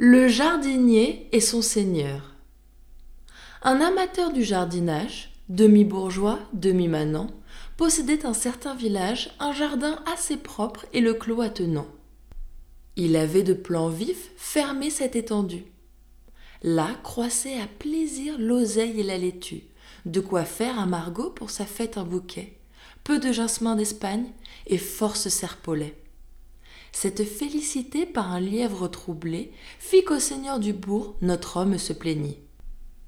Le jardinier et son seigneur. Un amateur du jardinage, demi-bourgeois, demi-manant, possédait un certain village un jardin assez propre et le clos attenant. Il avait de plans vifs fermé cette étendue. Là croissaient à plaisir l'oseille et la laitue, de quoi faire à Margot pour sa fête un bouquet, peu de jasmin d'Espagne et force serpolet. Cette félicité par un lièvre troublé fit qu'au seigneur du bourg notre homme se plaignit.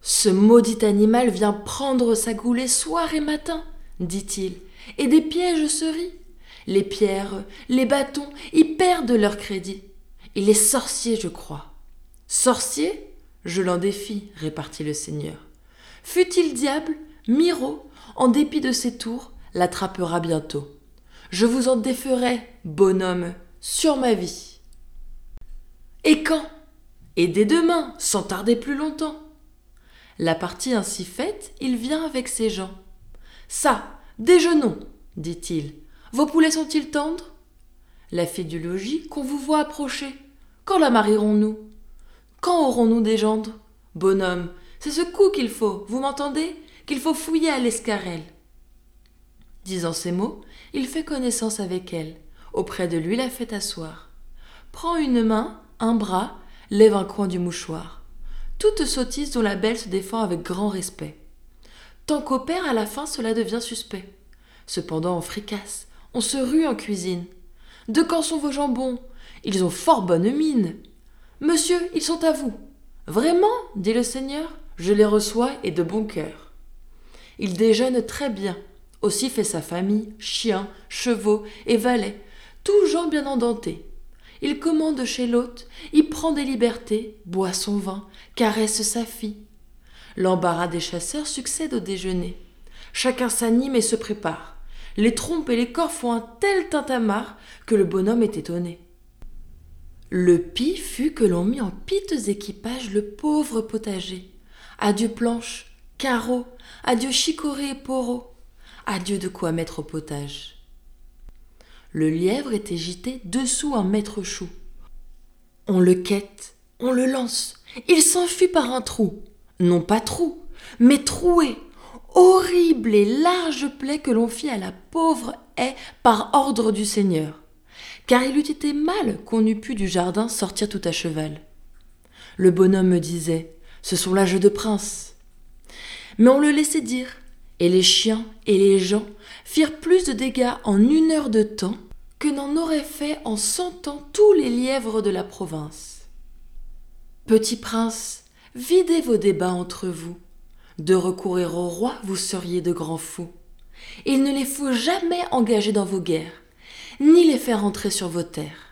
Ce maudit animal vient prendre sa goulée soir et matin, dit-il, et des pièges se rit. Les pierres, les bâtons y perdent leur crédit. Il est sorcier, je crois. Sorcier? Je l'en défie, répartit le seigneur. Fût-il diable, Miro, en dépit de ses tours, l'attrapera bientôt. Je vous en déferai, bonhomme, sur ma vie. Et quand? Et dès demain, sans tarder plus longtemps. La partie ainsi faite, il vient avec ses gens. Ça, déjeunons, dit-il. Vos poulets sont-ils tendres? La fille du logis, qu'on vous voit approcher. Quand la marierons-nous? Quand aurons-nous des gendres? Bonhomme, c'est ce coup qu'il faut, vous m'entendez? Qu'il faut fouiller à l'escarelle. Disant ces mots, il fait connaissance avec elle. Auprès de lui la fait asseoir. Prend une main, un bras, lève un coin du mouchoir. Toute sottise dont la belle se défend avec grand respect. Tant qu'au père, à la fin, cela devient suspect. Cependant, on fricasse, on se rue en cuisine. De quand sont vos jambons? Ils ont fort bonne mine. Monsieur, ils sont à vous. Vraiment? dit le seigneur. Je les reçois et de bon cœur. Il déjeune très bien. Aussi fait sa famille, chiens, chevaux et valets, tout gens bien endentés. Il commande chez l'hôte, y prend des libertés, boit son vin, caresse sa fille. L'embarras des chasseurs succède au déjeuner. Chacun s'anime et se prépare. Les trompes et les corps font un tel tintamarre que le bonhomme est étonné. Le pis fut que l'on mit en piteux équipage le pauvre potager. Adieu planches, carreaux, adieu chicorées et poreaux, adieu de quoi mettre au potage. Le lièvre était gité dessous un maître chou. On le quête, on le lance, il s'enfuit par un trou. Non pas trou, mais troué, horrible et large plaie que l'on fit à la pauvre haie par ordre du Seigneur. Car il eût été mal qu'on eût pu du jardin sortir tout à cheval. Le bonhomme me disait Ce sont là jeux de prince. Mais on le laissait dire, et les chiens et les gens firent plus de dégâts en une heure de temps que n'en auraient fait en cent ans tous les lièvres de la province. Petit prince, videz vos débats entre vous. De recourir au roi, vous seriez de grands fous. Il ne les faut jamais engager dans vos guerres, ni les faire entrer sur vos terres.